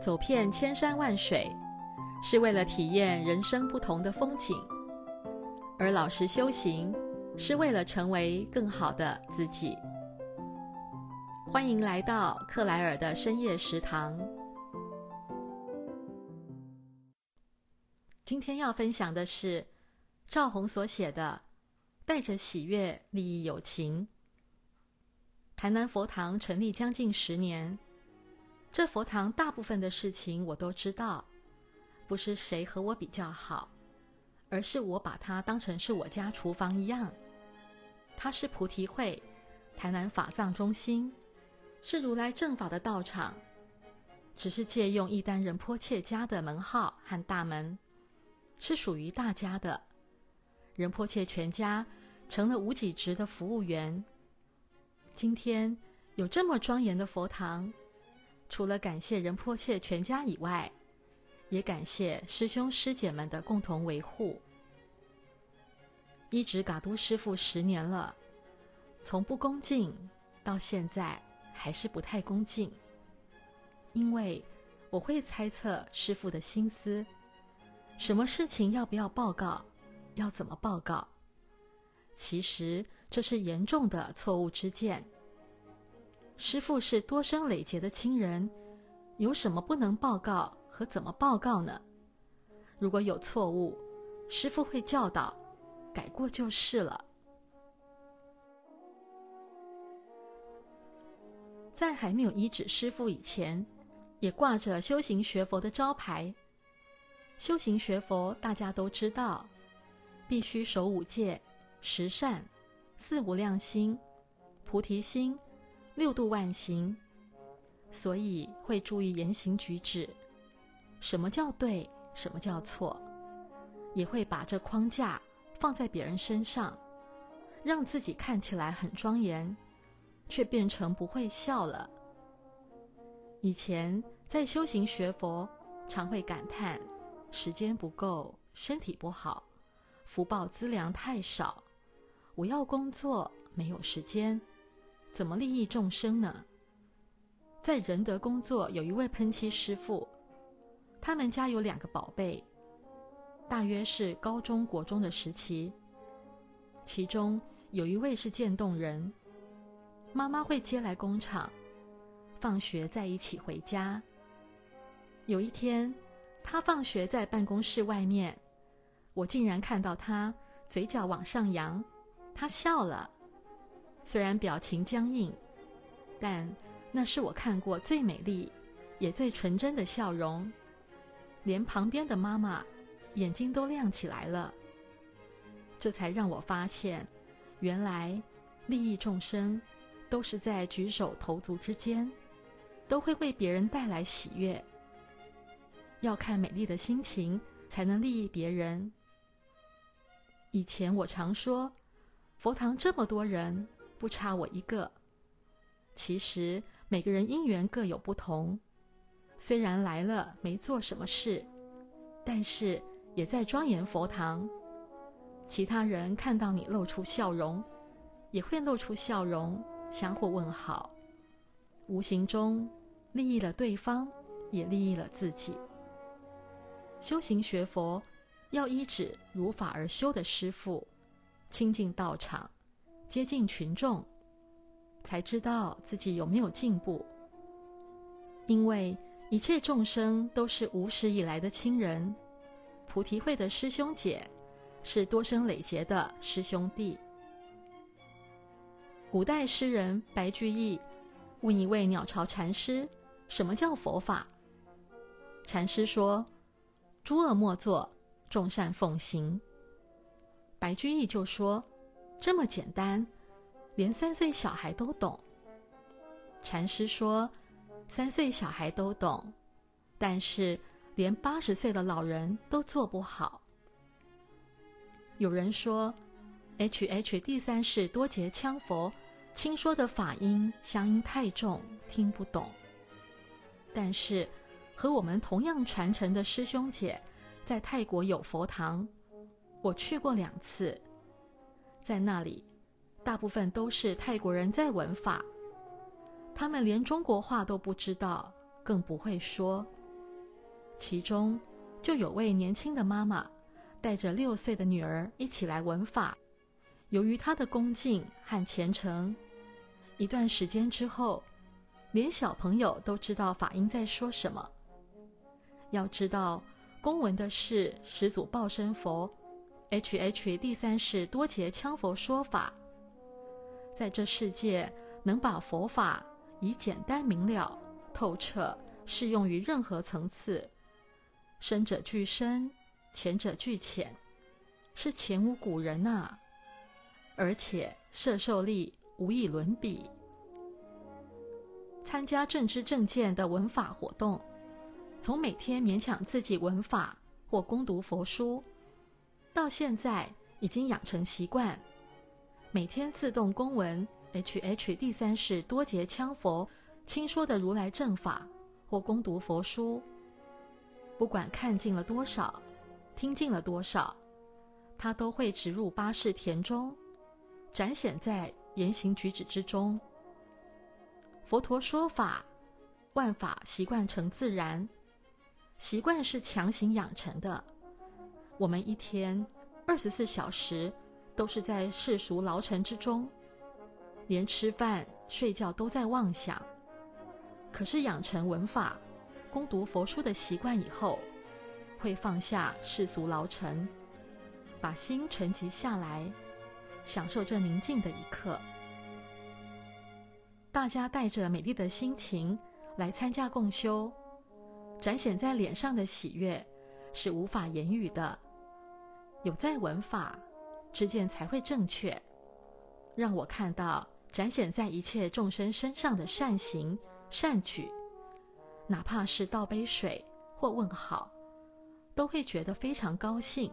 走遍千山万水，是为了体验人生不同的风景；而老实修行，是为了成为更好的自己。欢迎来到克莱尔的深夜食堂。今天要分享的是赵红所写的《带着喜悦利益友情》。台南佛堂成立将近十年。这佛堂大部分的事情我都知道，不是谁和我比较好，而是我把它当成是我家厨房一样。它是菩提会，台南法藏中心，是如来正法的道场，只是借用一丹仁波切家的门号和大门，是属于大家的。仁波切全家成了无给职的服务员。今天有这么庄严的佛堂。除了感谢仁波切全家以外，也感谢师兄师姐们的共同维护。依止嘎都师傅十年了，从不恭敬到现在还是不太恭敬，因为我会猜测师傅的心思，什么事情要不要报告，要怎么报告。其实这是严重的错误之见。师父是多生累劫的亲人，有什么不能报告和怎么报告呢？如果有错误，师父会教导，改过就是了。在还没有依止师父以前，也挂着修行学佛的招牌。修行学佛，大家都知道，必须守五戒、十善、四无量心、菩提心。六度万行，所以会注意言行举止，什么叫对，什么叫错，也会把这框架放在别人身上，让自己看起来很庄严，却变成不会笑了。以前在修行学佛，常会感叹时间不够，身体不好，福报资粮太少，我要工作，没有时间。怎么利益众生呢？在仁德工作有一位喷漆师傅，他们家有两个宝贝，大约是高中国中的时期。其中有一位是渐冻人，妈妈会接来工厂，放学在一起回家。有一天，他放学在办公室外面，我竟然看到他嘴角往上扬，他笑了。虽然表情僵硬，但那是我看过最美丽，也最纯真的笑容。连旁边的妈妈眼睛都亮起来了。这才让我发现，原来利益众生都是在举手投足之间，都会为别人带来喜悦。要看美丽的心情，才能利益别人。以前我常说，佛堂这么多人。不差我一个。其实每个人因缘各有不同，虽然来了没做什么事，但是也在庄严佛堂。其他人看到你露出笑容，也会露出笑容，相互问好，无形中利益了对方，也利益了自己。修行学佛，要依止如法而修的师父，亲近道场。接近群众，才知道自己有没有进步。因为一切众生都是无始以来的亲人，菩提会的师兄姐是多生累劫的师兄弟。古代诗人白居易问一位鸟巢禅师：“什么叫佛法？”禅师说：“诸恶莫作，众善奉行。”白居易就说。这么简单，连三岁小孩都懂。禅师说：“三岁小孩都懂，但是连八十岁的老人都做不好。”有人说：“H H 第三世多杰羌佛轻说的法音乡音太重，听不懂。”但是和我们同样传承的师兄姐，在泰国有佛堂，我去过两次。在那里，大部分都是泰国人在闻法，他们连中国话都不知道，更不会说。其中就有位年轻的妈妈，带着六岁的女儿一起来闻法。由于她的恭敬和虔诚，一段时间之后，连小朋友都知道法音在说什么。要知道，公文的是始祖报身佛 H.H. 第三世多杰羌佛说法，在这世界能把佛法以简单明了、透彻适用于任何层次。深者俱深，浅者俱浅，是前无古人啊！而且摄受力无以伦比。参加正知正见的闻法活动，从每天勉强自己闻法或攻读佛书，到现在已经养成习惯，每天自动恭闻 H.H. 第三世多杰羌佛亲说的如来正法或恭读佛书。不管看尽了多少，听尽了多少，他都会植入八识田中，展显在言行举止之中。佛陀说法，万法习惯成自然，习惯是强行养成的。我们一天二十四小时都是在世俗劳尘之中，连吃饭睡觉都在妄想。可是养成闻法。攻读佛书的习惯以后，会放下世俗劳尘，把心沉寂下来，享受这宁静的一刻。大家带着美丽的心情来参加共修，展现在脸上的喜悦是无法言语的。有在闻法，知见才会正确。让我看到展现在一切众生身上的善行善举。哪怕是倒杯水或问好，都会觉得非常高兴，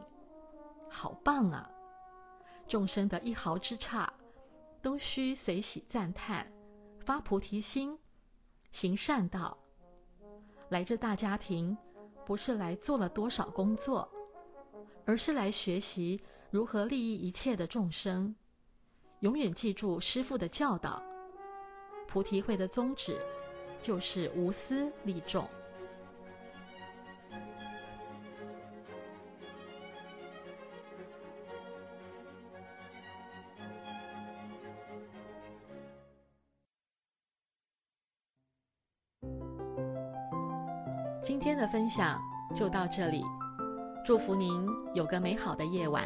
好棒啊！众生的一毫之差，都需随喜赞叹，发菩提心，行善道。来这大家庭，不是来做了多少工作，而是来学习如何利益一切的众生。永远记住师父的教导，菩提会的宗旨。就是无私利众。今天的分享就到这里，祝福您有个美好的夜晚。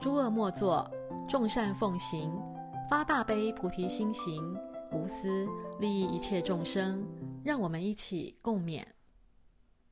诸恶莫作，众善奉行。发大悲菩提心行，无私利益一切众生，让我们一起共勉。